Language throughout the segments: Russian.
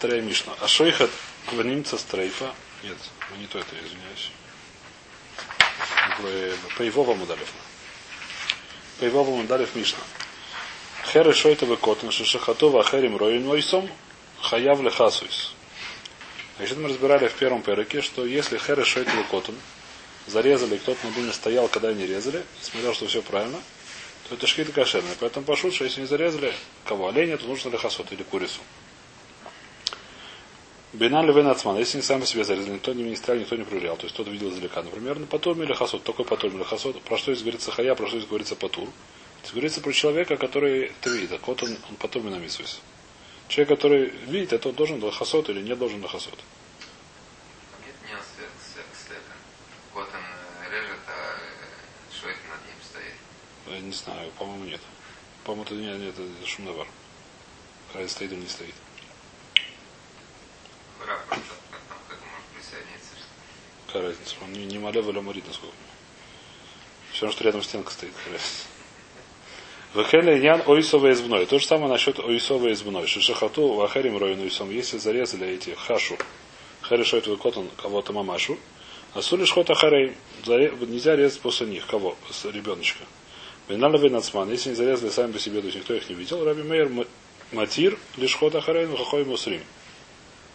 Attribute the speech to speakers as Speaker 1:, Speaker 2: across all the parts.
Speaker 1: повторяю Мишну. А шойхат кванимца стрейфа. Нет, не то это, извиняюсь. Пейвова Мудалев. Пейвова Мудалев Мишна. Херы шойтовы котн, шишахатова херим роин ойсом, хаяв лехасуис. Значит, мы разбирали в первом переке, что если херы шойтовы котн, зарезали, кто-то на дуне стоял, когда они резали, смотрел, что все правильно, то это шкита кошерная. Поэтому пошут, что если не зарезали кого оленя, то нужно лехасот или курицу. Бинан Левен Ацман, если не сам по себе зарезали, никто не министрал, никто не проверял. То есть кто-то видел издалека. Например, на потом или хасот, только потом или хасот. Про что здесь говорится хая, про что здесь говорится патур. Здесь говорится про человека, который это видит, а вот он, он потом и намисывается. Человек, который видит, это он должен до хасот или не должен до хасот.
Speaker 2: Нет
Speaker 1: не знаю, по-моему, нет. По-моему, это не, нет, это шумновар. Разница стоит или не стоит.
Speaker 2: Просто как к этому может присоединиться.
Speaker 1: Какая разница? Он не, не малев или морит, насколько. Все что рядом стенка стоит. Вехеля Ян Ойсова избной. То же самое насчет Ойсова избной. Шишахату Вахерим Роин Ойсом. Если зарезали эти хашу, Херишойт Векотон кого-то мамашу, а сулиш хота харей, нельзя резать после них. Кого? Ребеночка. Беналавин Ацман. Если не зарезали сами по себе, то есть никто их не видел. Раби Мейер Матир, лишь хота харей, хахой мусрим.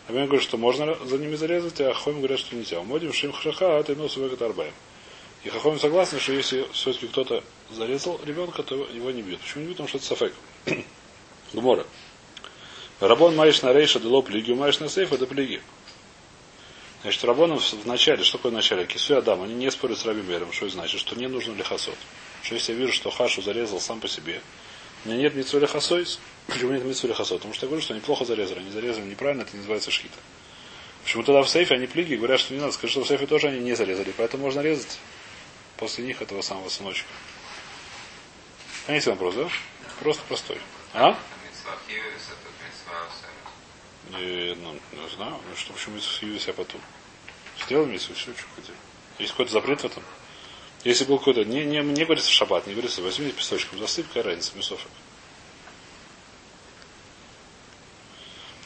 Speaker 1: Мейер говорит, что можно за ними зарезать, а Хохойм говорят, что нельзя. Модим шим храха, а ты вегат арбаем. И Хахом согласны, что если все-таки кто-то зарезал ребенка, то его не бьют. Почему не бьют? Потому что это сафек. Гмора. Рабон маешь на рейша дело плиги, маешь на сейф, это плиги. Значит, Рабоном в начале, что такое начале? Кису и Адам, они не спорят с Раби Мером, что это значит, что не нужно лихасот. Что если я вижу, что Хашу зарезал сам по себе, у меня нет митсу лихасойс, почему нет митсу лихасот? Потому что я говорю, что они плохо зарезали, они зарезали неправильно, это называется шхита. Почему тогда в сейфе они плиги говорят, что не надо, скажи, что в сейфе тоже они не зарезали, поэтому можно резать после них этого самого сыночка. Понимаете вопрос, да? Просто простой. А? Не, ну, не знаю, ну что, почему Митсу себя потом? Сделал Митсу, все, что хотел. Есть какой-то запрет в этом? Если был какой-то, не, не, не говорится в шаббат, не говорится, возьми песочком, засыпь, какая разница, мясофик.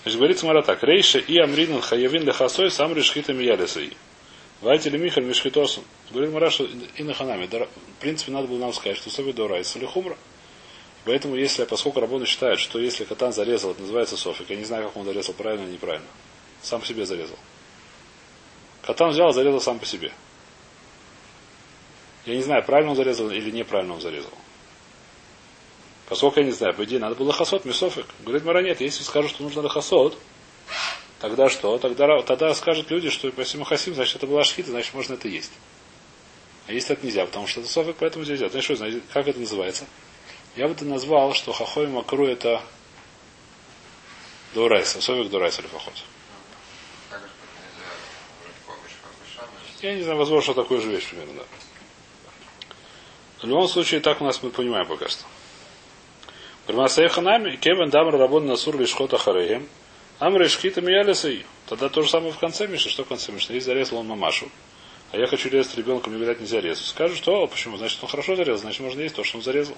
Speaker 1: Значит, говорится Мара так. Рейша и Амринан Хаявин Лехасой сам решхитами ялисой. Вайте ли Михаль Мишхитосом. Говорит Мара, что и на ханаме. В принципе, надо было нам сказать, что Софи Дорайс или Хумра. Поэтому, если, поскольку Рабоны считают, что если катан зарезал, это называется софик, я не знаю, как он зарезал, правильно или неправильно. Сам по себе зарезал. Катан взял, зарезал сам по себе. Я не знаю, правильно он зарезал или неправильно он зарезал. Поскольку я не знаю, по идее, надо было хасот, мясофик. Говорит Мара, нет, если скажут, что нужно хасот, тогда что? Тогда, тогда скажут люди, что если мы хасим, значит, это была шхита, значит, можно это есть. А есть это нельзя, потому что это софик, поэтому нельзя. Знаешь, что, знаете, как это называется? Я бы это назвал, что хахой макру это дурайса, софик дурайса или
Speaker 2: шабаш.
Speaker 1: Я не знаю, возможно, что такое же вещь примерно, да. В любом случае, так у нас мы понимаем пока что. Бармасейханами, Кевен Дамр Рабон Насур Лишхота Хареем, Амр Ишхита Миялисай. Тогда то же самое в конце Миши. Что в конце Миши? Если зарезал он мамашу, а я хочу резать ребенка, мне говорят, нельзя резать. Скажут, что, почему? Значит, он хорошо зарезал, значит, можно есть то, что он зарезал.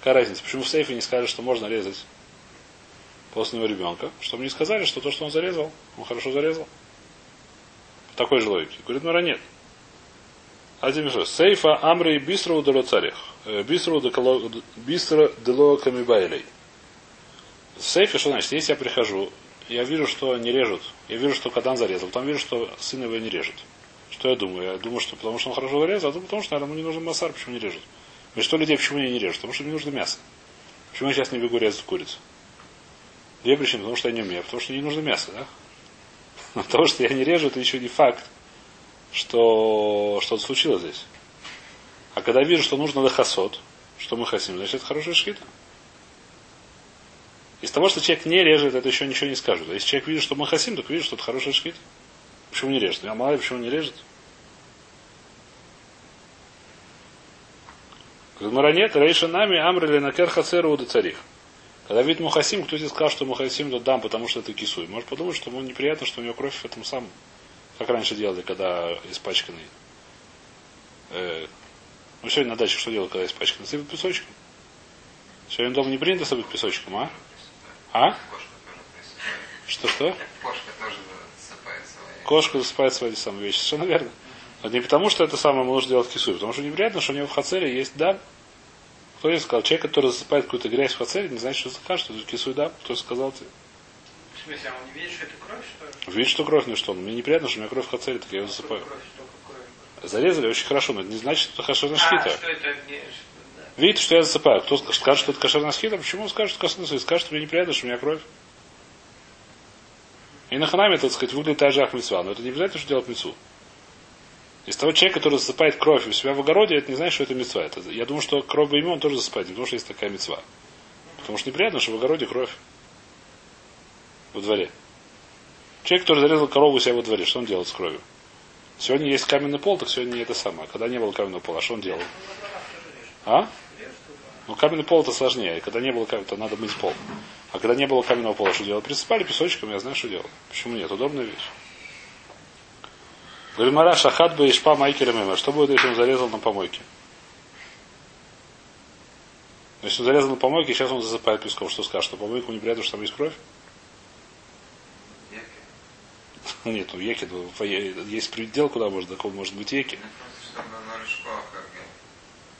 Speaker 1: Какая разница? Почему в сейфе не сказали, что можно резать после него ребенка? Чтобы не сказали, что то, что он зарезал, он хорошо зарезал. По такой же логике. Говорит, Мара, нет. Один что? Сейфа Амри Бистру Дело Царих. Бистру Бистро Дело Камибайлей. В сейфе что значит? Если я прихожу, я вижу, что не режут. Я вижу, что Катан зарезал. Потом вижу, что сын его не режет. Что я думаю? Я думаю, что потому что он хорошо зарезал, а думаю, потому что, наверное, ему не нужен массар, почему не режут. Большинство людей почему не режут? Потому что мне нужно мясо. Почему я сейчас не бегу резать курицу? Две причины. Потому что я не умею. Потому что не нужно мясо, да? Потому что я не режу, это еще не факт, что что-то случилось здесь. А когда вижу, что нужно лохосот, что мы хасим, значит, это хорошая шхита. Из того, что человек не режет, это еще ничего не скажет. А если человек видит, что мы хасим, так видит, что это хорошая шхита. Почему не режет? А мало почему не режет? Гмара рейша нами амрили на хацеру уда царих. Когда видит мухасим, кто тебе сказал, что мухасим то дам, потому что это кисуй. Может подумать, что ему неприятно, что у него кровь в этом самом. Как раньше делали, когда испачканный. Э, ну, сегодня на даче что делают, когда испачканный? Сыпят песочком. Сегодня дома не принято сыпать песочком, а? А? Что-что?
Speaker 2: Кошка тоже засыпает свои.
Speaker 1: Кошка засыпает свои самые вещи. Совершенно верно. Но не потому, что это самое нужно делать кисуй, потому что неприятно, что у него в хацере есть дам. Кто тебе сказал? Человек, который засыпает какую-то грязь в хацере, не значит, что закажет, что это кисуй дам. Кто сказал тебе?
Speaker 3: В смысле, а он не видит, что это кровь, что ли?
Speaker 1: Видишь, что кровь, ну что? Мне неприятно, что у меня кровь в хацере, так я ее засыпаю.
Speaker 3: Кровь, только кровь.
Speaker 1: Зарезали очень хорошо, но это не значит, что это кошерная
Speaker 3: А,
Speaker 1: шхита.
Speaker 3: что это.
Speaker 1: Видите, что я засыпаю. Кто скажет, что это кошерная шхита, почему он скажет, кошерная шхита? Скажет, что мне неприятно, что у меня кровь. И на ханаме, так сказать, выглядит та же ахмитсва, но это не обязательно, что делать мецу. Из того человека, который засыпает кровь у себя в огороде, это не значит, что это мецва. Это, я думаю, что кровь бы он тоже засыпает, не потому что есть такая мецва. Потому что неприятно, что в огороде кровь. Во дворе. Человек, который зарезал корову у себя во дворе, что он делает с кровью? Сегодня есть каменный пол, так сегодня это самое. Когда не было каменного пола, что он делал? А? Ну, каменный пол это сложнее. Когда не было каменного, то надо мыть пол. А когда не было каменного пола, что делать? Присыпали песочком, я знаю, что делать. Почему нет? Удобная вещь. Гальмара шахат бы ишпа майкера мема. Что будет, если он зарезал на помойке? Если он зарезал на помойке, сейчас он засыпает песком. Что скажет? Что помойку неприятно, что там есть кровь? Нет, ну еки, есть предел, куда может, до кого может быть еки.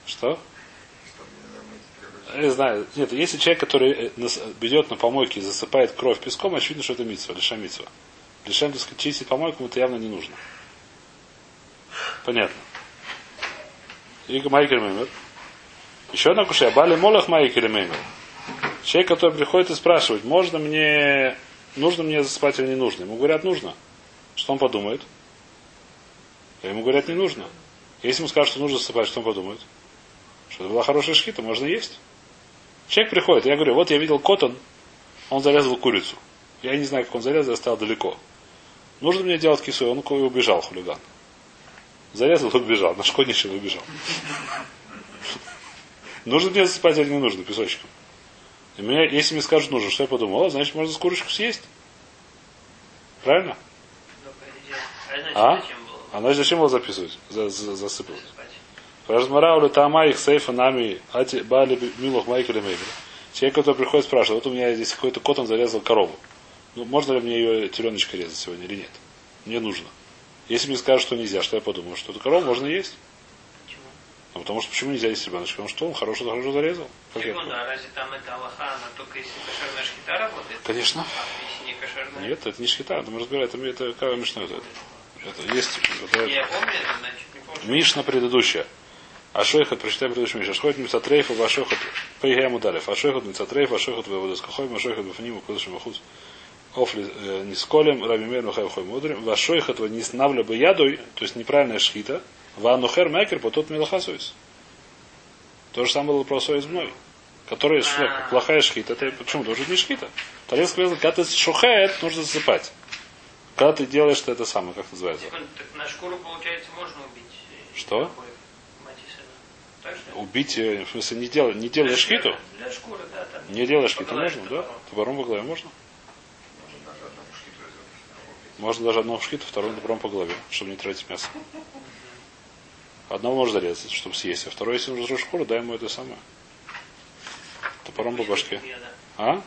Speaker 1: Что? Я знаю. Нет, если человек, который э, берет на помойке и засыпает кровь песком, очевидно, что это митсва, лиша митсва. Лишем, так сказать, чистить помойку это явно не нужно. Понятно. И Майкер Меймер. Еще одна кушая. Бали Молах Майкер Меймер. Человек, который приходит и спрашивает, можно мне, нужно мне засыпать или не нужно? Ему говорят, нужно. Что он подумает? А ему говорят, не нужно. Если ему скажут, что нужно засыпать, что он подумает? Что это была хорошая шхита, можно есть. Человек приходит, я говорю, вот я видел котон, он зарезал курицу. Я не знаю, как он зарезал, я стоял далеко. Нужно мне делать кису, он убежал, хулиган. Зарезал, убежал, нашкодничал и убежал. Нужно мне засыпать или не нужно, песочком. И мне, если мне скажут нужно, что я подумал, о, значит, можно с курочку съесть. Правильно?
Speaker 3: Ну. А
Speaker 1: А? А значит, зачем его записывать? За- за- засыпывать.
Speaker 3: спать?
Speaker 1: Размараули тама их сейфа нами ати бали милох майкеля мейбер. Человек, который приходит, спрашивает, вот у меня здесь какой-то кот, он зарезал корову. Ну, можно ли мне ее теленочкой резать сегодня или нет? Мне нужно. Если мне скажут, что нельзя, что я подумаю, что эту корову можно есть? Ну, потому что почему нельзя есть ребеночка? Потому что он хорошо, хорошо зарезал. Как?
Speaker 3: Секунду, а разве там это Аллаха, она только если кошерная шхита работает?
Speaker 1: Конечно.
Speaker 3: А если не кошерная?
Speaker 1: Нет, это не шхита, это мы разбираем, это, это какая мишна это. Это есть. это-
Speaker 3: Я помню, это, значит, не помню.
Speaker 1: Мишна предыдущая. Ашойхот, прочитаем предыдущую Мишу. Ашойхот мицатрейфа, вашойхот, пейгему далев. Ашойхот мицатрейфа, ашойхот выводу скахойм, ашойхот бифним, кудышим вахуц. Офли э, не сколем, рабимер, махай хой мудрим. Вашойхот не снавля бы ядой, то есть неправильная шхита. Ванухер мекер, по тот милахасуис. То же самое было про соис мной. Которая что,
Speaker 3: А.
Speaker 1: плохая шхита. Это почему? Это не шхита. Талец сказал, когда ты шухает, нужно засыпать. Когда ты делаешь что это самое, как называется?
Speaker 3: Секунду, так на шкуру, получается, можно убить. э,
Speaker 1: Что? Убить, э, в смысле, не делай, не делай
Speaker 3: шкуры, Для шкуры, да. Там.
Speaker 1: Не делаешь шхиту
Speaker 3: Поглаживать
Speaker 1: можно, да?
Speaker 3: топором.
Speaker 1: По голове можно?
Speaker 2: Можно даже шкиту
Speaker 1: одного шхиту, второй топором по голове, чтобы не тратить мясо. Одного можно зарезать, чтобы съесть, а второй, если нужно шкуру, дай ему это самое. Топором по башке.
Speaker 3: Да.
Speaker 1: А?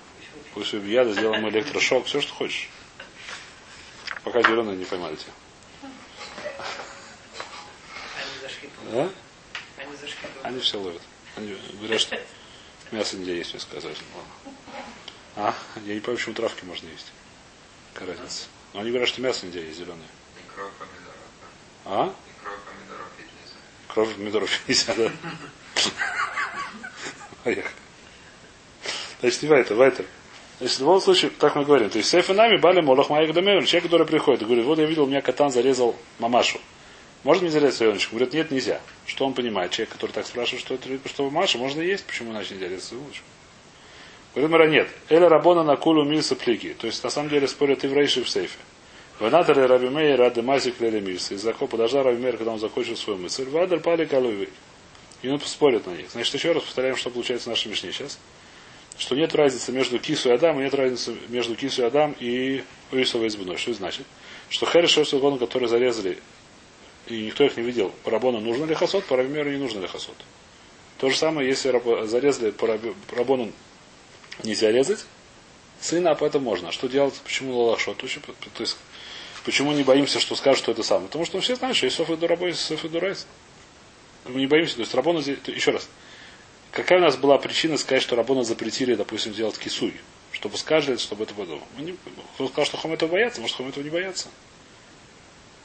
Speaker 3: Пусть убьет.
Speaker 1: Яда, сделаем электрошок, все, что хочешь. Пока зеленые не поймали тебя.
Speaker 3: Они за шхиту.
Speaker 1: А?
Speaker 3: Они.
Speaker 1: Они все ловят. Они говорят, что мясо нельзя есть, мне сказали. Ладно. А? Я не помню, почему травки можно есть. Какая разница? Но они говорят, что мясо нельзя есть зеленое.
Speaker 2: Да.
Speaker 1: А?
Speaker 2: И кровь помидоров пить нельзя.
Speaker 1: Кровь помидоров нельзя, да? Поехали. Значит, не Вайтер, Вайтер. Значит, в любом случае, так мы говорим. То есть, сейф и нами бали молох маек дамевер. Человек, который приходит и говорит, вот я видел, у меня катан зарезал мамашу. Можно мне зарезать ребеночка? Говорит, нет, нельзя. Что он понимает? Человек, который так спрашивает, что это что мамаша, можно есть, почему иначе нельзя резать ребеночка? Говорит, Мара, нет. Эля рабона на кулу мильса плики. То есть, на самом деле, спорят и в рейши в сейфе. Ванатали Раби Мейер рады мазик лели мильса. Из закопа подождал Раби Мейер, когда он закончил свою мысль. Вадер пали калуви. И он спорит на них. Значит, еще раз повторяем, что получается в нашей Мишне сейчас. Что нет разницы между кису и Адам, и нет разницы между кису и Адам и Уисовой избуной. Что это значит? Что Хэриш Шосилгону, которые зарезали, и никто их не видел, по Рабону нужно ли хасот, по Рабимеру не нужно ли хасот. То же самое, если зарезали по Раби- по Рабону нельзя резать, сына, а поэтому можно. А что делать? Почему лалашот? То есть, почему не боимся, что скажут, что это самое? Потому что все знают, что есть соф и дурабой, есть дурайс. Мы не боимся. То есть Рабона здесь... Еще раз. Какая у нас была причина сказать, что Рабона запретили, допустим, делать кисуй? Чтобы сказали, чтобы это было. Не... Кто сказал, что хом этого боятся? Может, хом этого не боятся?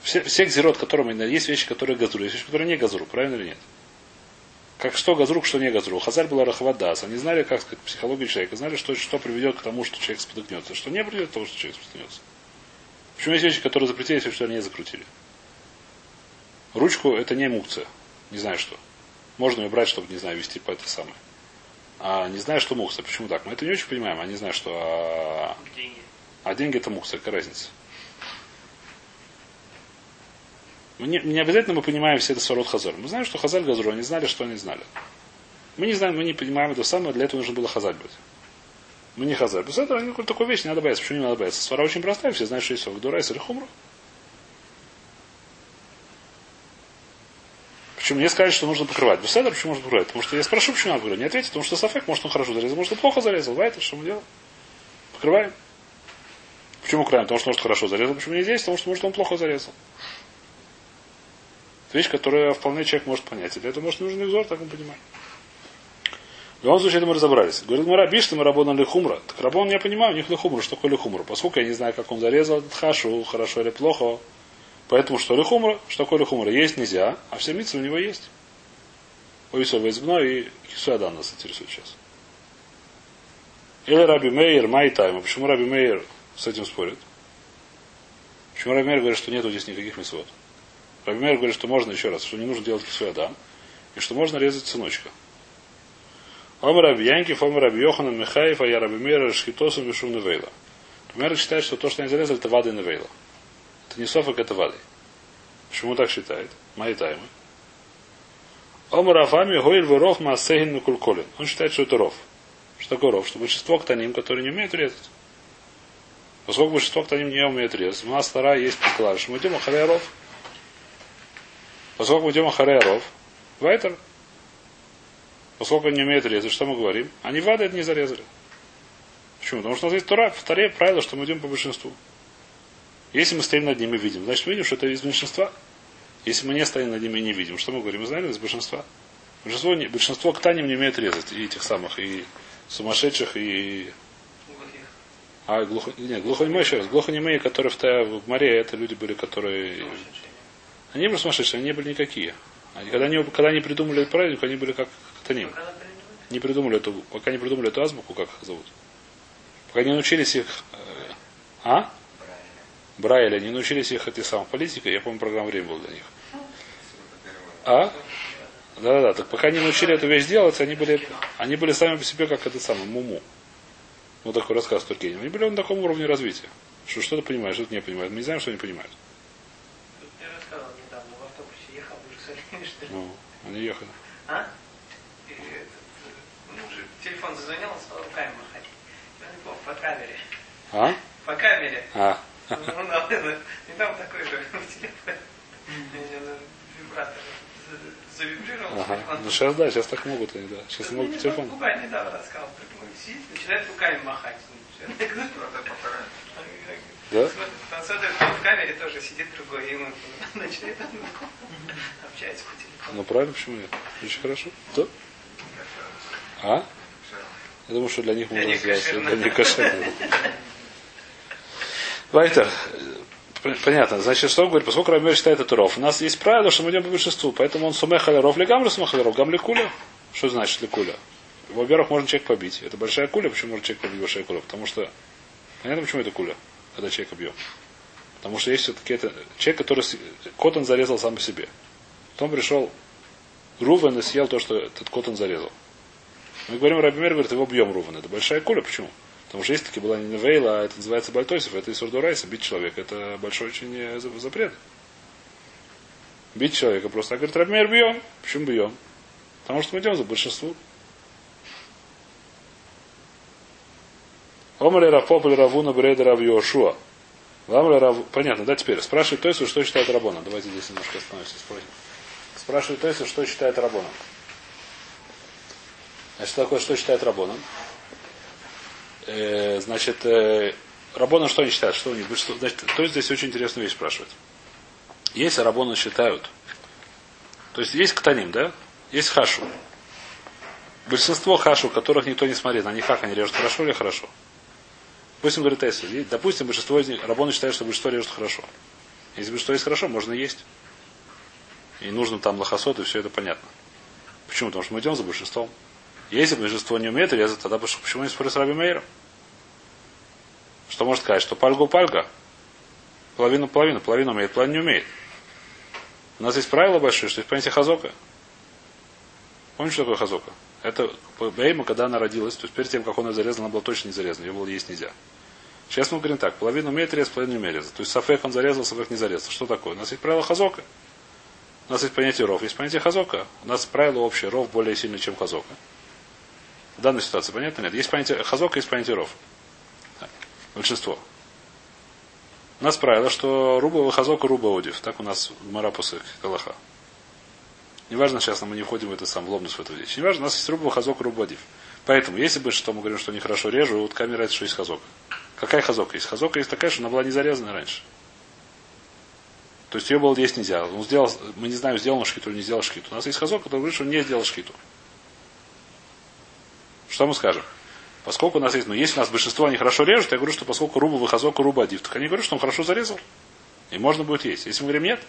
Speaker 1: Все, все гзерот, которые мы есть вещи, которые газру, есть вещи, которые не газру, правильно или нет? Как что газрук, что не газру. Хазаль была рахвадас. Они знали, как сказать, психологию человека. Знали, что, что приведет к тому, что человек спотыкнется. Что не приведет к тому, что человек спотыкнется. Почему есть вещи, которые запретили, есть вещи, которые не закрутили. Ручку это не мукция. Не знаю что. Можно ее брать, чтобы, не знаю, вести по этой самой. А не знаю, что мукция. Почему так? Мы это не очень понимаем. А не знаю, что... А,
Speaker 3: Деньги.
Speaker 1: а деньги это мукция. Какая разница? Мы не, не обязательно мы понимаем все это сорот хазор. Мы знаем, что хазаль газру, они знали, что они знали. Мы не знаем, мы не понимаем это самое, для этого нужно было хазаль быть. Мы не хазаль. Без этого никакой такой вещь не надо бояться. Почему не надо бояться? Свара очень простая, все знают, что есть. Дурайс или хумра. Почему мне сказали, что нужно покрывать? Этого почему нужно покрывать? Потому что я спрошу, почему надо покрывать. Не ответить, потому что Сафек, может он хорошо зарезал, может он плохо зарезал. Вайта, что мы делаем? Покрываем. Почему краем? Потому что может хорошо зарезал. Почему не здесь? Потому что может он плохо зарезал. Это вещь, которую вполне человек может понять. И для этого может нужен взор, так он понимает. В любом случае, это мы разобрались. Говорит, мы рабишь, мы рабон или хумра. Так рабон я понимаю, у них хумра, что такое хумра. Поскольку я не знаю, как он зарезал этот хашу, хорошо или плохо. Поэтому что ли хумра, что такое хумра, есть нельзя, а все митцы у него есть. Овесовое избно и Кисуадан нас интересует сейчас. Или Раби Мейер, Майтайма. Почему Раби Мейер с этим спорит? Почему Раби Мейер говорит, что нету здесь никаких мисвод? Раби Мейер говорит, что можно еще раз, что не нужно делать Кисуадан, и что можно резать сыночка. Ом Раби Янкив, Ом Раби Йоханан Михаев, а я Раби Мейер Шхитосом Вишум Невейла. Мейер считает, что то, что они зарезали, это вады Невейла. Это не софак, это вады. Почему так считает? Мои таймы. Ом Рафами Гойль Веров Маасегин Кульколин. Он считает, что это ров. Что такое ров? Что большинство ктаним, которые не умеют резать. Поскольку большинство ктаним не умеют резать, у нас вторая есть клавиша. Мы идем ахарей ров. Поскольку идем ахарей ров, вайтер. Поскольку они не умеют резать, что мы говорим? Они вады это не зарезали. Почему? Потому что у нас есть Тора, второе правило, что мы идем по большинству. Если мы стоим над ними и видим, значит мы видим, что это из большинства. Если мы не стоим над ними и не видим, что мы говорим? Мы знаем из большинства. Большинство, не, большинство к таням не умеет резать. И этих самых, и сумасшедших, и... А, глухо... Нет, глухонемые еще раз. Глухонемые, которые в, в море, это люди были, которые... Они были сумасшедшие, они не были никакие. Они, когда, они, когда они придумали этот праздник, они были как Таним. Не придумали эту, пока не придумали эту азбуку, как их зовут. Пока не научились их... э, а? Брайля, не научились их этой самой политикой, я помню, программа время был для них. А? Да-да-да, так пока не научили эту вещь делать, они были, они были сами по себе как это самое, муму. Вот такой рассказ Тургенев. Они были на таком уровне развития. Что что-то понимаешь, что-то не понимают. Мы не знаем, что они понимают.
Speaker 3: Тут я рассказывал недавно, в автобусе ехал, вы же сказали, что ли?
Speaker 1: Ну, они ехали.
Speaker 3: А? И этот, ну, уже телефон зазвонил, он стал руками махать. По камере.
Speaker 1: А?
Speaker 3: По камере.
Speaker 1: А.
Speaker 3: Ну. И там такой же в телефоне. Вибратор за- завибрировал.
Speaker 1: Ага.
Speaker 3: телефон.
Speaker 1: Ну сейчас да, сейчас так могут они, да. Сейчас
Speaker 3: Ну,
Speaker 1: могут телефону.
Speaker 3: Губа недавно рассказал, так он сидит, начинает руками махать.
Speaker 1: Да?
Speaker 3: Там в камере тоже сидит другой, и ему начинает общается по телефону.
Speaker 1: Ну правильно, почему нет? Очень хорошо. Да? А? Я думаю, что для них можно сделать. Для них кошерно. Вайтер. Понятно. Значит, что он говорит? Поскольку Рамир считает это ров, у нас есть правило, что мы идем по большинству. Поэтому он сумех ров ли гамлю сумех ров. Гамли куля. Что значит ли куля? Во-первых, можно человек побить. Это большая куля. Почему может человек побить большая куля? Потому что... Понятно, почему это куля, когда человека бьем. Потому что есть все-таки это... Человек, который... Кот он зарезал сам по себе. Потом пришел Рувен и съел то, что этот кот он зарезал. Мы говорим, Раби Мер говорит, его бьем Рувен. Это большая куля. Почему? Потому что есть таки была не Невейла, а это называется Бальтойсов, это из Урдурайса, бить человека. Это большой очень э, за- запрет. Бить человека просто. А говорит, Раби Мер бьем. Почему бьем? Потому что мы идем за большинству. Омали Рафоп или Равуна Бреда Рав Йошуа. Понятно, да, теперь. Спрашивает Тойсу, что считает Рабона. Давайте здесь немножко остановимся. спросим. Спрашивает Тойсу, что считает Рабона. Значит, что такое, что считает Рабона? Э, значит, э, Рабона что они считают? Что у них? Что, значит, то есть здесь очень интересную вещь спрашивает. Если Рабона считают, то есть есть ктаним, да? Есть хашу. Большинство хашу, которых никто не смотрит, они как они режут, хорошо или хорошо? Пусть им говорит Эсси. Допустим, большинство из них, Рабона считает, что большинство режут хорошо. Если большинство есть хорошо, можно есть. И нужно там лохосот, и все это понятно. Почему? Потому что мы идем за большинством. Если большинство не умеет резать, тогда почему не спорить с Раби Мейером? Что может сказать? Что пальгу пальга? Половину половину. Половину умеет, половину не умеет. У нас есть правило большое, что есть понятие хазока. Помните, что такое хазока? Это Бейма, когда она родилась, то есть перед тем, как он ее зарезал, она была точно не зарезана, ее было есть нельзя. Сейчас мы говорим так, половину умеет резать, половину не умеет резать. То есть Сафек он зарезал, Сафек не зарезал. Что такое? У нас есть правило хазока. У нас есть понятие ров, есть понятие хазока. У нас правило общее, ров более сильный, чем хазока. В данной ситуации понятно? Нет. Есть понятие хазока, есть понятие ров. Большинство. У нас правило, что руба хазока, руба одив. Так у нас в Марапусе Калаха. Неважно, сейчас мы не входим в это сам в лобнус в эту вещь. Неважно, у нас есть руба хазок, руба одив. Поэтому, если бы что мы говорим, что они хорошо режут, вот камера это что есть хазок. Какая хазока есть? Хазока есть такая, что она была не зарезана раньше. То есть ее было есть нельзя. Он сделал, мы не знаем, сделал он шкиту или не сделал шкиту. У нас есть хазок, который говорит, что он не сделал шкиту. Что мы скажем? Поскольку у нас есть, ну если у нас большинство они хорошо режут, я говорю, что поскольку руба выхазок, руба адив, так они говорят, что он хорошо зарезал. И можно будет есть. Если мы говорим нет,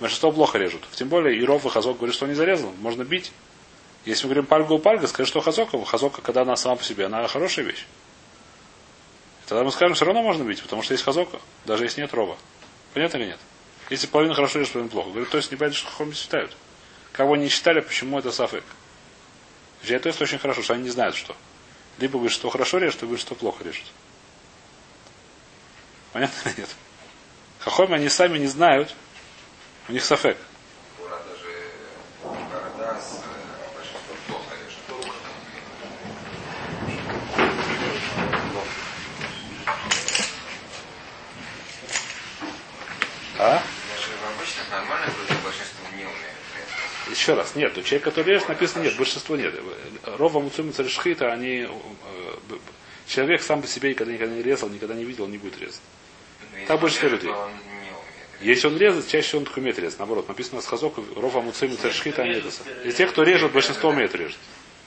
Speaker 1: большинство плохо режут. Тем более Иров и Хазок говорят, что не зарезал. Можно бить. Если мы говорим пальгу пальга, скажи, что Хазока, Хазока, когда она сама по себе, она хорошая вещь. Тогда мы скажем, все равно можно бить, потому что есть Хазока, даже если нет рова. Понятно или нет? Если половина хорошо режет, половина плохо. Говорит, то есть не понятно, что хохом считают. Кого не считали, почему это сафек. То есть очень хорошо, что они не знают, что. Либо говорит, что хорошо режет, либо говорит, что плохо режет. Понятно или нет? Хохоми они сами не знают. У них сафек. А? Еще раз, нет, у человека, который режет, написано нет, большинство нет. Рова Муцуми Царешхита, они... Э, человек сам по себе никогда, никогда не резал, никогда не видел, он не будет резать. Ну, так большинство людей. Если он резает, чаще он умеет резать. Наоборот, написано с хазок, Рова Муцуми Царешхита, они это. Из тех, кто режет, большинство умеет резать.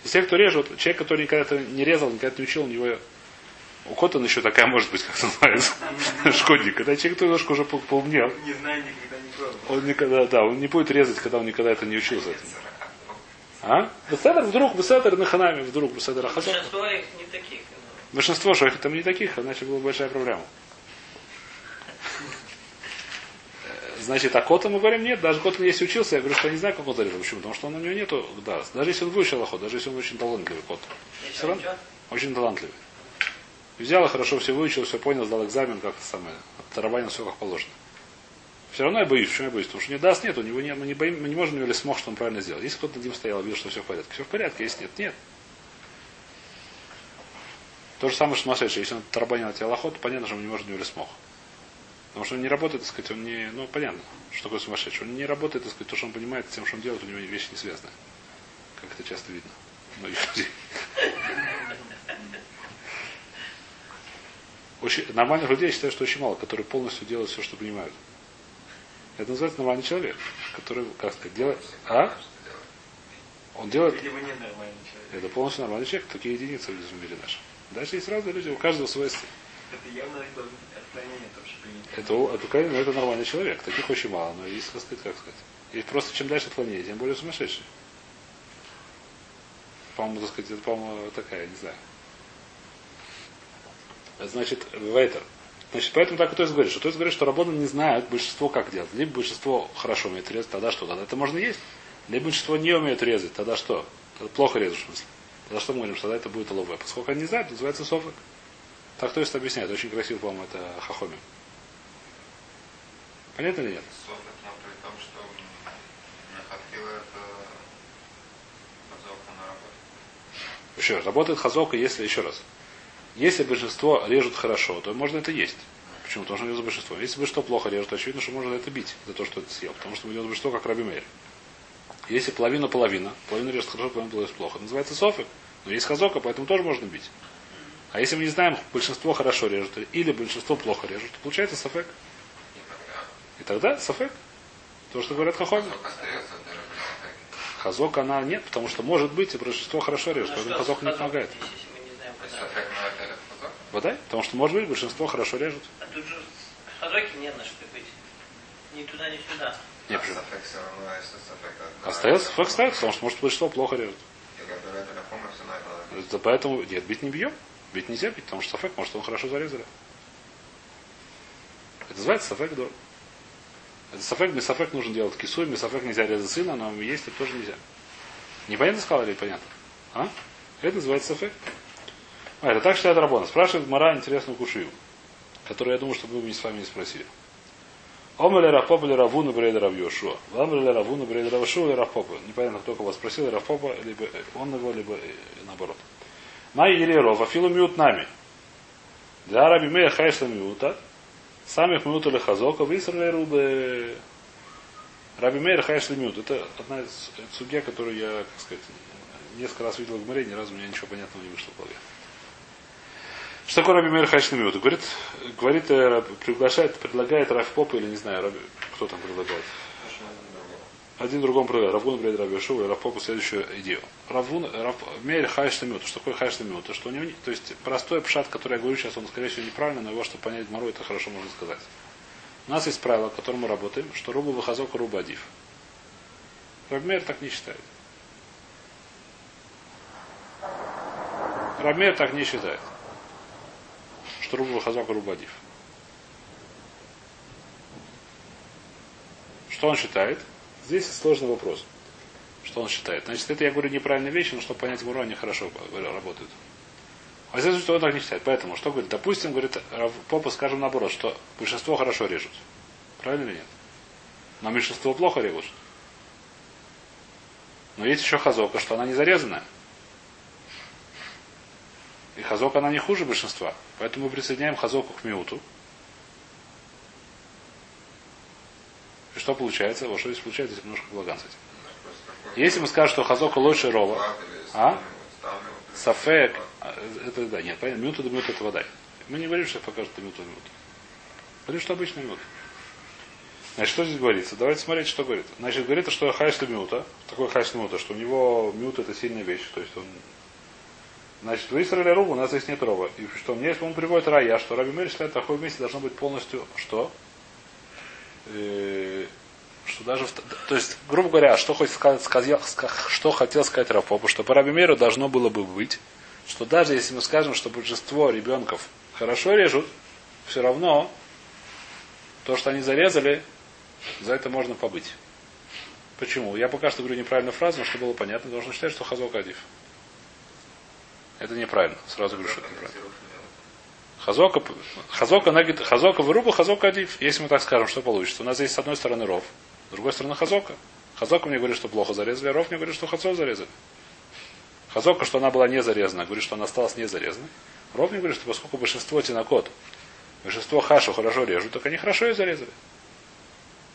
Speaker 1: Из тех, кто режет, человек, который никогда не резал, никогда не учил, у него у Коттона еще такая может быть, как называется, шкодник. Когда человек немножко уже поумнел. Не знаю, никогда не пробовал. Он никогда, да, он не будет резать, когда он никогда это не учился. А? Беседер вдруг, Беседер на ханаме, вдруг Ахазок.
Speaker 3: Большинство их не таких.
Speaker 1: Большинство шоих там не таких, иначе была большая проблема. Значит, а Кота мы говорим, нет, даже Кота если учился, я говорю, что я не знаю, как он зарезал. Почему? Потому что он у него нету, да, даже если он выучил охот, даже если он очень талантливый кот. Все равно очень талантливый. Взял и хорошо все выучил, все понял, сдал экзамен, как самое. Тарабанил все как положено. Все равно я боюсь. Почему я боюсь? Потому что не даст, нет, у него не, мы, не боим, мы не можем или смог, что он правильно сделал. Если кто-то над ним стоял, видел, что все в порядке. Все в порядке, если нет, нет. То же самое, что сумасшедший. Если он тарабанил от Аллахот, то понятно, что он не может не смог. Потому что он не работает, так сказать, он не, ну, понятно, что такое сумасшедший. Он не работает, так сказать, то, что он понимает, тем, что он делает, у него вещи не связаны. Как это часто видно. Многих людей. Очень, нормальных людей я считаю, что очень мало, которые полностью делают все, что понимают. Это называется нормальный человек, который, как сказать, делает... А? Он делает... Это полностью нормальный человек, такие единицы в мире нашем. Дальше есть разные люди, у каждого свой стиль. Это явно отклонение это, это, это, это нормальный человек. Таких очень мало, но есть, как сказать, как сказать. И просто чем дальше отклонение, тем более сумасшедший. По-моему, так сказать, это, по-моему, такая, не знаю. Значит, в это. Значит, поэтому так и то есть говорит, что то есть говорит, что работы не знают большинство как делать. Либо большинство хорошо умеет резать, тогда что? Тогда это можно есть. Либо большинство не умеет резать, тогда что? Тогда плохо резать, в смысле. Тогда что мы говорим, что тогда это будет ловое. Поскольку они не знают, называется софок. Так то есть объясняет. Очень красиво, по-моему, это хахоми. Понятно или нет? Еще раз, работает хазока, если, еще раз, если большинство режут хорошо, то можно это есть. Почему? Потому что он за большинство. Если большинство плохо режет, то очевидно, что можно это бить за то, что это съел. Потому что идет большинство, как Раби Мейр. Если половина-половина, половина режет хорошо, половина режет плохо. Это называется софик. Но есть хазока, поэтому тоже можно бить. А если мы не знаем, большинство хорошо режут или большинство плохо режут, то получается сафек.
Speaker 2: И тогда
Speaker 1: сафек. То, что говорят
Speaker 2: сафеке.
Speaker 1: Хазок она нет, потому что может быть и большинство хорошо режет,
Speaker 3: Ну
Speaker 1: поэтому
Speaker 3: что,
Speaker 1: хазок не помогает.
Speaker 3: не?
Speaker 1: Вода? Потому что может быть большинство хорошо режут.
Speaker 3: А тут же в хазоке нет на что быть. Ни туда, ни сюда.
Speaker 1: Не,
Speaker 2: А
Speaker 1: почему?
Speaker 2: да,
Speaker 1: Остается
Speaker 2: да,
Speaker 1: сафек
Speaker 2: да,
Speaker 1: ставит, потому что может большинство плохо режет.
Speaker 2: Это
Speaker 1: Поэтому нет, бить не бьем. Бить нельзя бить, потому что сафек, может, он хорошо зарезали. Это называется сафек дор. Это сафек, без сафек нужно делать кисуй, без сафек нельзя резать сына, но есть это тоже нельзя. Непонятно сказал или понятно? А? Это называется сафек. А, это так считает Рабона. Спрашивает Мара интересную кушию, которую я думаю, что мы с вами не спросили. Омеле Рафпопа или Равуна Брейда Равьешуа. Омеле Равуна Брейда Равьешуа или Рафпопа. Непонятно, кто кого спросил, Рафпопа, либо он его, либо э, наоборот. Май Ереров, Афилу Миут нами. Для Раби Мея Хайшла Миута, самих Миута или Хазока, Висрали Рубе Раби Мейр Хайшли Миут. Это одна из судья, которую я, как сказать, несколько раз видел в море, ни разу у меня ничего понятного не вышло в голове. Что такое Раби Мейр Хайшли Миут? Говорит, говорит, э, приглашает, предлагает Раф Попа или не знаю, Раби, кто там предлагает. Один другому предлагает. Равун Бред Раби Шува и Раф Попу следующую идею. Равун, Раф, Мейр Хайшли Миут. Что такое Хайшли Миут? То, что у него, не- то есть простой пшат, который я говорю сейчас, он, скорее всего, неправильно, но его, чтобы понять Мару, это хорошо можно сказать. У нас есть правило, по которому мы работаем, что руба выхазок, руба адив. Рабмер так не считает. Рабмер так не считает. Что руба выхазок, руба адив. Что он считает? Здесь сложный вопрос. Что он считает? Значит, это я говорю неправильные вещи, но чтобы понять Муру, они хорошо работают. А здесь что он так не считает. Поэтому, что говорит? Допустим, говорит, Попа, скажем наоборот, что большинство хорошо режут. Правильно или нет? Но меньшинство плохо режут. Но есть еще хазока, что она не зарезанная. И хазока она не хуже большинства. Поэтому мы присоединяем хазоку к миуту. Что получается? Вот что здесь получается, здесь немножко балаган с этим. Если мы скажем, что хазока лучше рова, А? Сафек, а, это да, нет, понятно, минута до минуты это вода. Мы не говорим, что покажет минуту до минуты. Говорим, что обычная минута. Значит, что здесь говорится? Давайте смотреть, что говорит. Значит, говорится, что хайш минута, такой хайш минута, что у него минута это сильная вещь, то есть он Значит, в Израиле рова у нас здесь нет рова. И что мне, если он приводит рая, что Раби Мейр считает, такое вместе должно быть полностью что? Э, что даже в, то есть, грубо говоря, что, хоть сказать, что хотел сказать Рафопу, что по Раби Мейру должно было бы быть, что даже если мы скажем, что большинство ребенков хорошо режут, все равно то, что они зарезали, за это можно побыть. Почему? Я пока что говорю неправильную фразу, но чтобы было понятно, должен считать, что хазок адив. Это неправильно. Сразу говорю, что это неправильно. Хазока, хазока, нагид, хазока выруба, хазока адив. Если мы так скажем, что получится? У нас есть с одной стороны ров, с другой стороны хазока. Хазока мне говорит, что плохо зарезали, а ров мне говорит, что хазов зарезали. Хазока, что она была не зарезана, говорит, что она осталась не зарезанной. Ров мне говорит, что поскольку большинство тинокот, большинство хашу хорошо режут, так они хорошо и зарезали.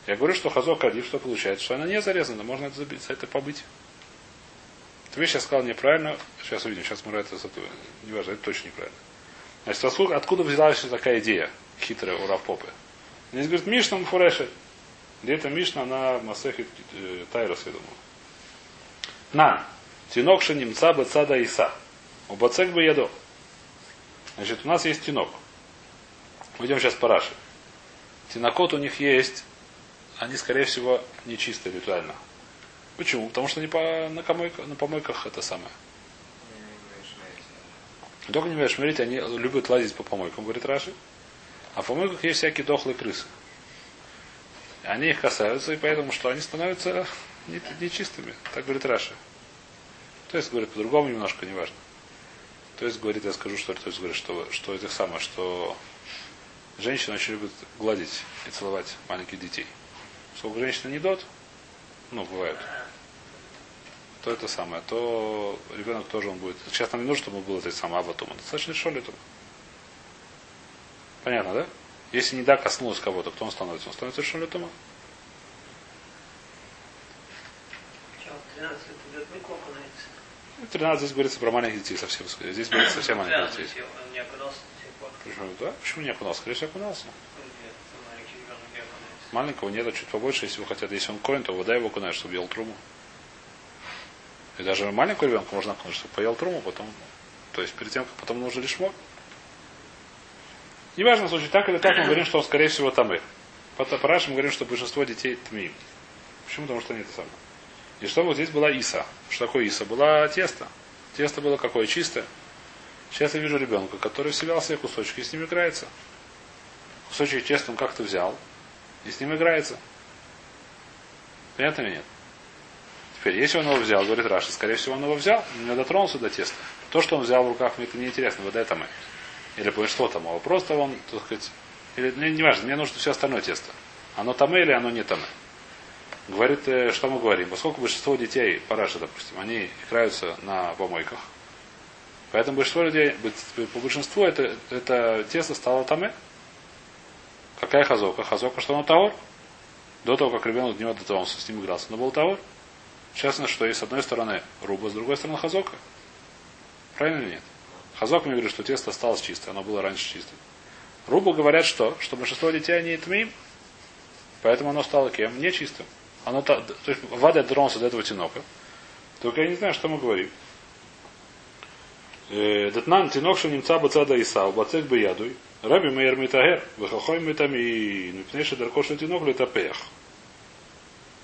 Speaker 1: Я говорю, что хазок адив, что получается, что она не зарезана, можно это забить, за это побыть. Эту вещь я сказал неправильно, сейчас увидим, сейчас мы это, не важно, это точно неправильно. Значит, откуда, откуда взялась такая идея хитрая у Равпопы? Здесь говорит, Мишна Мфурешет. Где это Мишна, она Масехит э, Тайрос, я думаю. На. Тинок немца бацада иса. У бацек бы ядо. Значит, у нас есть тинок. Идем сейчас по Раши. Тинокот у них есть, они, скорее всего, нечистые ритуально. Почему? Потому что они по, на, помойках, на помойках это самое. Только не умеешь смотрите, они любят лазить по помойкам, говорит Раши. А в помойках есть всякие дохлые крысы. Они их касаются, и поэтому что они становятся не- нечистыми. Так говорит Раши. То есть, говорит, по-другому немножко, неважно. То есть, говорит, я скажу, что то есть, говорит, что, что это самое, что женщины очень любят гладить и целовать маленьких детей. Сколько женщины не дот, ну, бывает, то это самое, то ребенок тоже он будет. Сейчас нам не нужно, чтобы он был этой самой аватума. Достаточно шолитом. Понятно, да? Если не да коснулась кого-то, кто он становится? Он становится шолитома.
Speaker 3: Че, 13 лет идет Мику окунается.
Speaker 1: 13 здесь говорится про маленьких детей совсем. Здесь говорится совсем маленьких детей. Почему, да? Почему не окунался? Скорее всего, окунался.
Speaker 3: Нет.
Speaker 1: Маленького нету чуть побольше, если вы хотите. Если он коин, то вода его окунает, чтобы ел труму. И даже маленького ребенка можно окунуть, чтобы поел труму, потом. То есть перед тем, как потом нужно лишмо. Неважно, в случае так или так, мы говорим, что он, скорее всего, тамы. По Параш мы говорим, что большинство детей тмим. Почему? Потому что они это самое. И что вот здесь была Иса. Что такое Иса? Была тесто. Тесто было какое? Чистое. Сейчас я вижу ребенка, который вселял себе кусочки и с ним играется. Кусочек теста он как-то взял и с ним играется. Понятно или нет? Теперь, если он его взял, говорит Раша, скорее всего, он его взял, не дотронулся до теста. То, что он взял в руках, мне это не интересно, вода это мы. Или большинство там, а просто он, так сказать, или, не, не важно, мне нужно все остальное тесто. Оно там или оно не там. Говорит, э, что мы говорим? Поскольку большинство детей, параши, допустим, они играются на помойках, поэтому большинство людей, по большинству это, это тесто стало таме. Какая хазока? Хазока, что оно таор. До того, как ребенок не до того, он с ним игрался, но был таор. Честно, что есть с одной стороны руба, с другой стороны хазока. Правильно или нет? Хазок мне говорит, что тесто осталось чистое, оно было раньше чистым. Рубу говорят что? Что большинство детей они тмим, поэтому оно стало кем? Нечистым. Оно, то, то есть вода дотронулся до этого тинока. Только я не знаю, что мы говорим. Детнан тинок, что немца бацада Исау, бацек бы ядуй. Раби Мейер Митагер, выхохой митами, нупнейший даркоша тинок летапех.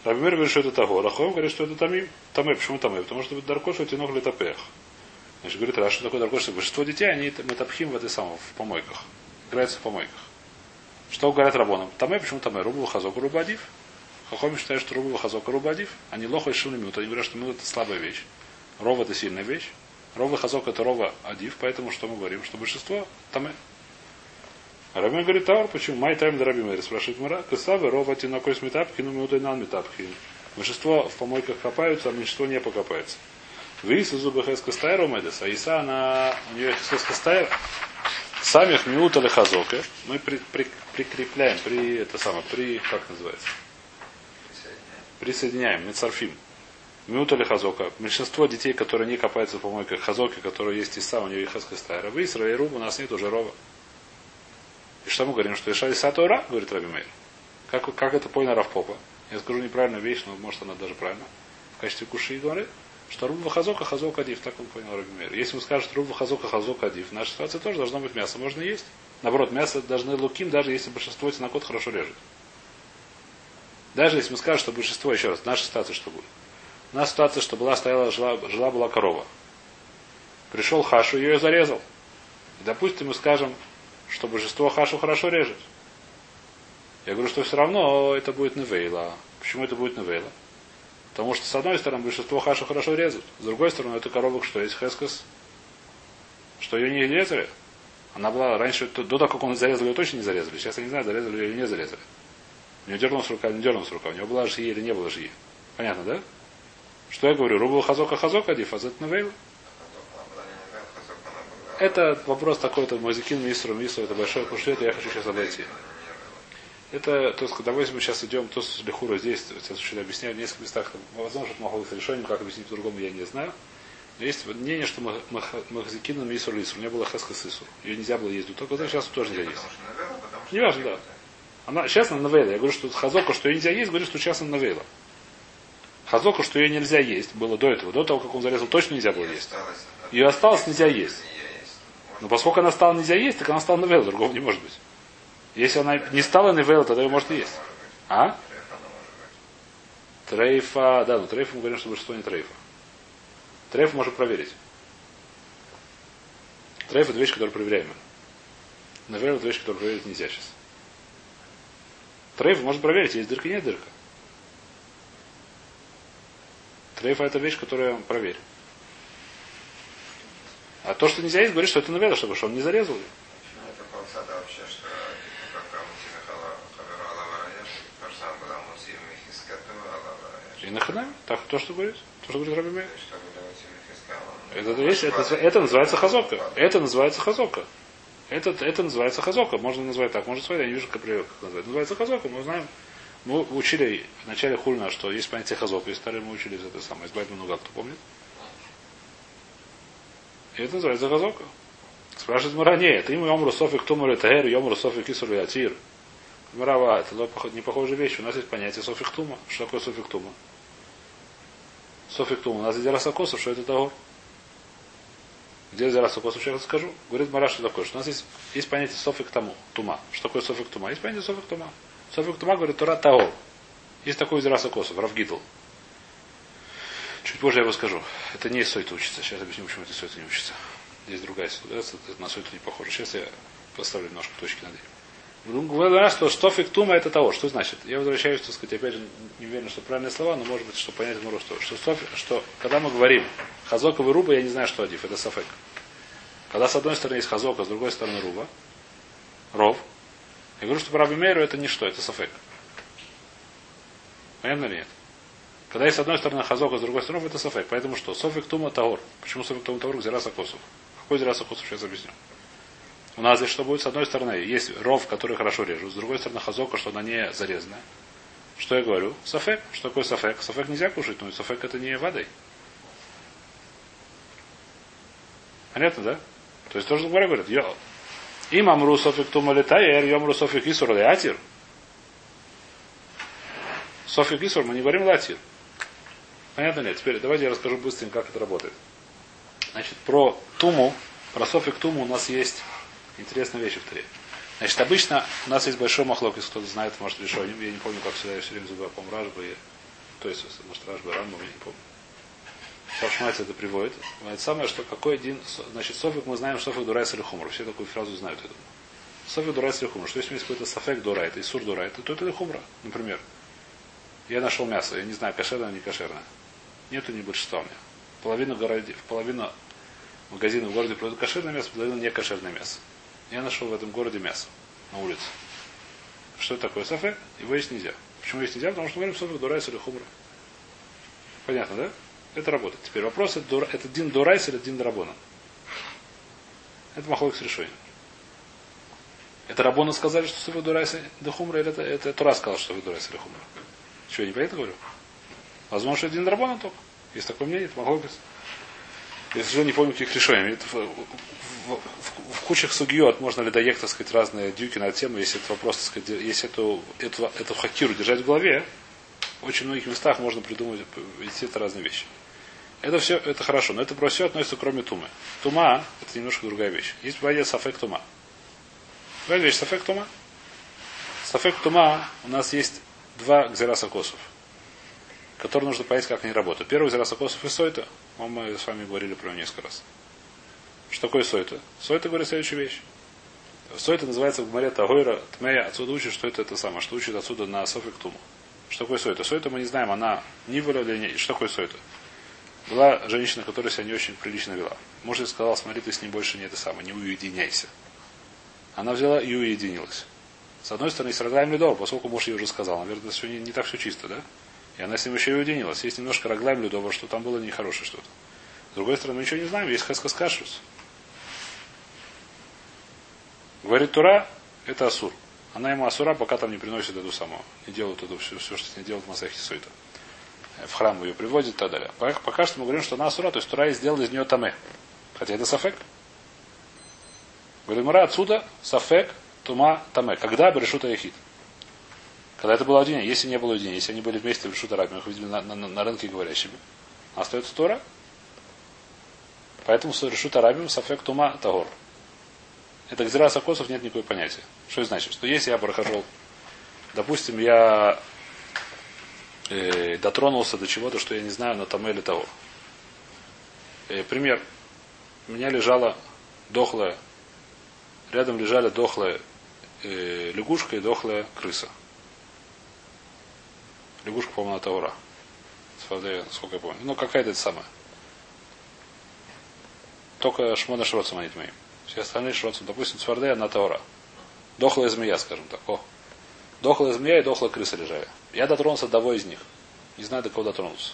Speaker 1: Раби Мейер говорит, что это того. Рахоем говорит, что это тамим. Тамэ. Почему тамэ? Потому что даркоша тинок летапех. Значит, говорит, раз что такое даркоша? Большинство детей, они метапхим в этой самой, в помойках. Играются в помойках. Что говорят рабонам? Тамэ, почему тамэ? Рубу хазок, рубу адив. Хохоми считают, что рубу хазок, рубу адив. Они лохо и шилы мют. Они говорят, что мют это слабая вещь. Рова это сильная вещь. Рова хазок это рова адив. Поэтому что мы говорим? Что большинство тамэ. А Рабин говорит, Таур, почему? Май тайм Раби Мэри, спрашивает Мара, Касавы, Рова Тинокой с метапки, ну мюдай нан метапки. Большинство в помойках копаются, а меньшинство не покопается. Вис зубы Хескастайра Медес, а Иса, она, у нее Хескастайр, самих Миута Лехазока, мы при, при, прикрепляем, при, это самое, при, как называется? Присоединяем, Мецарфим. Миута Лехазока. Большинство детей, которые не копаются в помойках Хазоки, которые есть Иса, у нее и Хескастайра. Вы, Исра и Руб, у нас нет уже Рова. И что мы говорим, что Иша Иса Тора, говорит Раби Мейр. Как, как это понял Равпопа? Я скажу неправильную вещь, но может она даже правильно. В качестве куши говорит, что Рубва Хазока, Хазок Адив, так он понял Раби Мейр. Если вы скажете Рубва Хазока, Хазок Адив, в нашей ситуации тоже должно быть мясо. Можно есть. Наоборот, мясо должны луким, даже если большинство тинокот хорошо режет. Даже если мы скажем, что большинство, еще раз, наша ситуация что будет? У нас ситуация, что была стояла, жила, жила была корова. Пришел Хашу, ее зарезал. И, допустим, мы скажем, что божество Хашу хорошо режет. Я говорю, что все равно это будет Невейла. Почему это будет Невейла? Потому что, с одной стороны, большинство Хашу хорошо резают. С другой стороны, это коробок, что есть Хескас, что ее не резали. Она была раньше, до того, как он зарезал, ее точно не зарезали. Сейчас я не знаю, зарезали ее или не зарезали. У него дернулась рука, не дернулась рука. У него была жие или не было жие. Понятно, да? Что я говорю? Рубл хазока хазока дифазет Невейла. Это вопрос такой-то Мазикин Мисру Мисру, это большой кушет, я хочу сейчас обойти. Это, то есть, давай мы сейчас идем, то с Лехура здесь, сейчас учили объясняю, в нескольких местах, возможно, это могу быть решением, как объяснить по-другому, я не знаю. Но есть мнение, что Махзикин Мисру Лисру, не было Хаска Сису. Ее нельзя было есть, только сейчас тоже нельзя есть. Не важно, да. Она, сейчас она навейла. Я говорю, что Хазока, что ее нельзя есть, говорю, что сейчас она навейла. Хазока, что ее нельзя есть, было до этого. До того, как он зарезал, точно нельзя было есть. Ее осталось нельзя есть. Но поскольку она стала нельзя есть, так она стала навейла, другого не может быть. Если она не стала навейла, тогда ее может есть. А? טריפה, да, но טריפה мы говорим, что большинство не טריפה. טריפה можно проверить. טריפה это вещь, которую проверяем. נבילה это вещь, которую проверить нельзя сейчас. טריפה можно проверить, есть дырка, нет дырка. טריפה это вещь, которую проверь. А то, что нельзя есть, говорит, что это נבילה, чтобы что он не зарезал ее. И нахрена? Так, то, что говорит? То, что говорит Раби
Speaker 2: Тимихискал?
Speaker 1: Это, вещь, это, это называется хазока. Это называется хазока. Это, это называется хазока. Можно назвать так. Можно сказать, я не вижу, как, как назвать. Называется хазока. Мы знаем. Мы учили в начале хульна, что есть понятие хазока. И старые мы учили из этой самой. Из Байтмануга, кто помнит? Это называется газока. Спрашивает Мара, нет, им йом русофик тумар тагер, йом русофик кисур ятир. Мирава, это не похожая вещь. У нас есть понятие софик тума. Что такое софик тума? Софик тума. У нас есть расакосов, что это того? Где расакосов, сейчас скажу. Говорит Мара, что такое? Что у нас есть, есть понятие софик тому, тума. Что такое софик тума? Есть понятие софик тума. Софик тума говорит Тура того. Есть такой из расакосов, Равгидл. Чуть позже я его скажу. Это не из Сойта учится. Сейчас объясню, почему это Сойта не учится. Здесь другая ситуация, это на Сойта не похоже. Сейчас я поставлю немножко точки над этим. Говорят, что стофик тума это того. Что значит? Я возвращаюсь, так сказать, опять же, не уверен, что правильные слова, но может быть, что понять могу что. Что, стофик, что когда мы говорим хазока и руба, я не знаю, что адив, это сафек. Когда с одной стороны есть хазока, с другой стороны руба, ров, я говорю, что по Рабимеру это не что, это сафек. Понятно или нет? Когда есть с одной стороны хазок, а с другой стороны это софек. Поэтому что? Софек тума таор. Почему софек тума таор? Зираса косов. Какой зираса косов? Сейчас объясню. У нас здесь что будет? С одной стороны есть ров, который хорошо режут. С другой стороны хазока, что она не зарезанная. Что я говорю? Софек. Что такое софек? Софек нельзя кушать, но софек это не водой. Понятно, да? То есть тоже говоря говорят, йо. Им амру софик тума летаер, йомру софик исур леатир. Софик исур мы не говорим латир. Понятно ли? Теперь давайте я расскажу быстренько, как это работает. Значит, про туму, про софик туму у нас есть интересная вещь в Таре. Значит, обычно у нас есть большой махлок, если кто-то знает, может, решение. Я не помню, как всегда, я все время забываю, по Ражба, и, то есть, может, Ражба, Рамбам, я не помню. Шашмайц это приводит. Это самое, что какой один, значит, Софик мы знаем, Софик Дурайс или. Все такую фразу знают, думаю. Софик Дурайс или. Что если есть какой-то Софек Дурайт и Сур Дурайт, то это Хумра, например. Я нашел мясо, я не знаю, кошерное или не кошерное. Нету ни большинства у меня. Половина, городе, половина магазинов в городе продают кошерное мясо, половина не кошерное мясо. Я нашел в этом городе мясо на улице. Что это такое сафе? Его есть нельзя. Почему есть нельзя? Потому что мы говорим софе дурайс или хумра. Понятно, да? Это работает. Теперь вопрос, это, это дин дурайс или дин драбона? Это махлок с решением. Это Рабона сказали, что софе дурайс или хумра, или это, это Тура сказал, что софе дурайс или хумра? Что, я не понятно говорю? Возможно, что один драбона только. Есть такое мнение, это быть. Если же не помню, каких решений. В, в, в, в кучах сугиот можно ли доехать, так сказать, разные дюки на тему, если этот вопрос, так сказать, если эту, эту, эту хакиру держать в голове, в очень многих местах можно придумать, это разные вещи. Это все, это хорошо, но это про все относится кроме тумы. Тума – это немножко другая вещь. Есть понятие сафек тума. Другая вещь, сафек тума. Сафек тума у нас есть два гзераса косов которые нужно понять, как они работают. Первый из расокосов и сойта. Мы с вами говорили про него несколько раз. Что такое сойта? Сойта говорит следующую вещь. Сойта называется в Гмаре Тагойра Тмея. Отсюда учит, что это это самое, что учит отсюда на Софиктуму. Что такое сойта? Сойта мы не знаем, она была или не. Что такое сойта? Была женщина, которая себя не очень прилично вела. Муж ей сказал, смотри, ты с ней больше не это самое, не уединяйся. Она взяла и уединилась. С одной стороны, с Рагаем Ледор, поскольку муж ей уже сказал, наверное, все не, не так все чисто, да? И она с ним еще и уединилась. Есть немножко раглайм людова, что там было нехорошее что-то. С другой стороны, мы ничего не знаем, есть хаскас кашус. Говорит Тура, это Асур. Она ему Асура, пока там не приносит эту самую. Не делают эту все, все что с ней делают в Масахе Суита. В храм ее приводит и так далее. Пока что мы говорим, что она Асура, то есть Тура сделал из нее Таме. Хотя это Сафек. Говорит Мара, отсюда Сафек, Тума, Таме. Когда Берешута Яхид? Когда это было один, если не было один, если они были вместе в Шутараби, мы их видели на, на, на рынке говорящими, остается Тора. Поэтому решут арабим сафек тума тагор. Это гзира сакосов нет никакой понятия. Что это значит? Что если я прохожу, допустим, я э, дотронулся до чего-то, что я не знаю, на там или того. Э, пример. У меня лежала дохлая, рядом лежали дохлая э, лягушка и дохлая крыса. Лягушка, по-моему, на Таура. Сколько я помню. Ну, какая-то это самая. Только Шмона Шроцем они моим. Все остальные Шроцем. Допустим, Цвардея на Таура. Дохлая змея, скажем так. О. Дохлая змея и дохлая крыса лежали. Я дотронулся до одного из них. Не знаю, до кого дотронулся.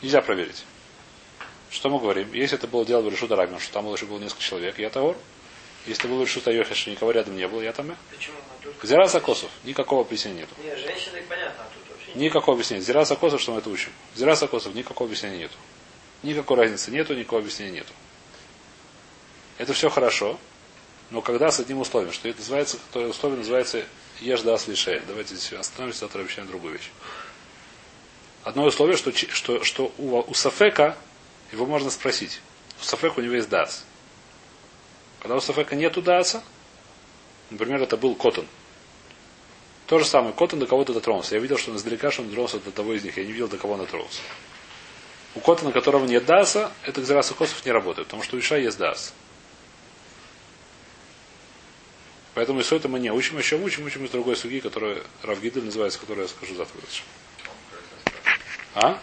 Speaker 1: Нельзя проверить. Что мы говорим? Если это было дело в Решута Рабин, что там еще было несколько человек, я Таур. Если было Решута Йохи, что никого рядом не было, я там.
Speaker 3: Почему?
Speaker 1: Зира Сакосов. Никакого объяснения нету.
Speaker 3: Нет, женщины понятно, а тут вообще
Speaker 1: Никакого объяснения. Зира Сакосов, что мы это учим. Зира Сакосов, никакого объяснения нету. Никакой разницы нету, никакого объяснения нету. Это все хорошо, но когда с одним условием, что это называется, то условие называется ежда слишая. Давайте здесь остановимся, завтра обещаем другую вещь. Одно условие, что, что, что у, у Сафека его можно спросить. У Сафека у него есть дас. Когда у Сафека нету даса, например, это был Коттон. То же самое, Коттон до кого-то дотронулся. Я видел, что он издалека, что он дотронулся до того из них. Я не видел, до кого он дотронулся. У Коттона, которого нет даса, это Гзерас Косов не работает, потому что у Иша есть дас. Поэтому из это мы не учим, еще учим, учим из другой суги, которая Равгидель называется, которую я скажу завтра. А?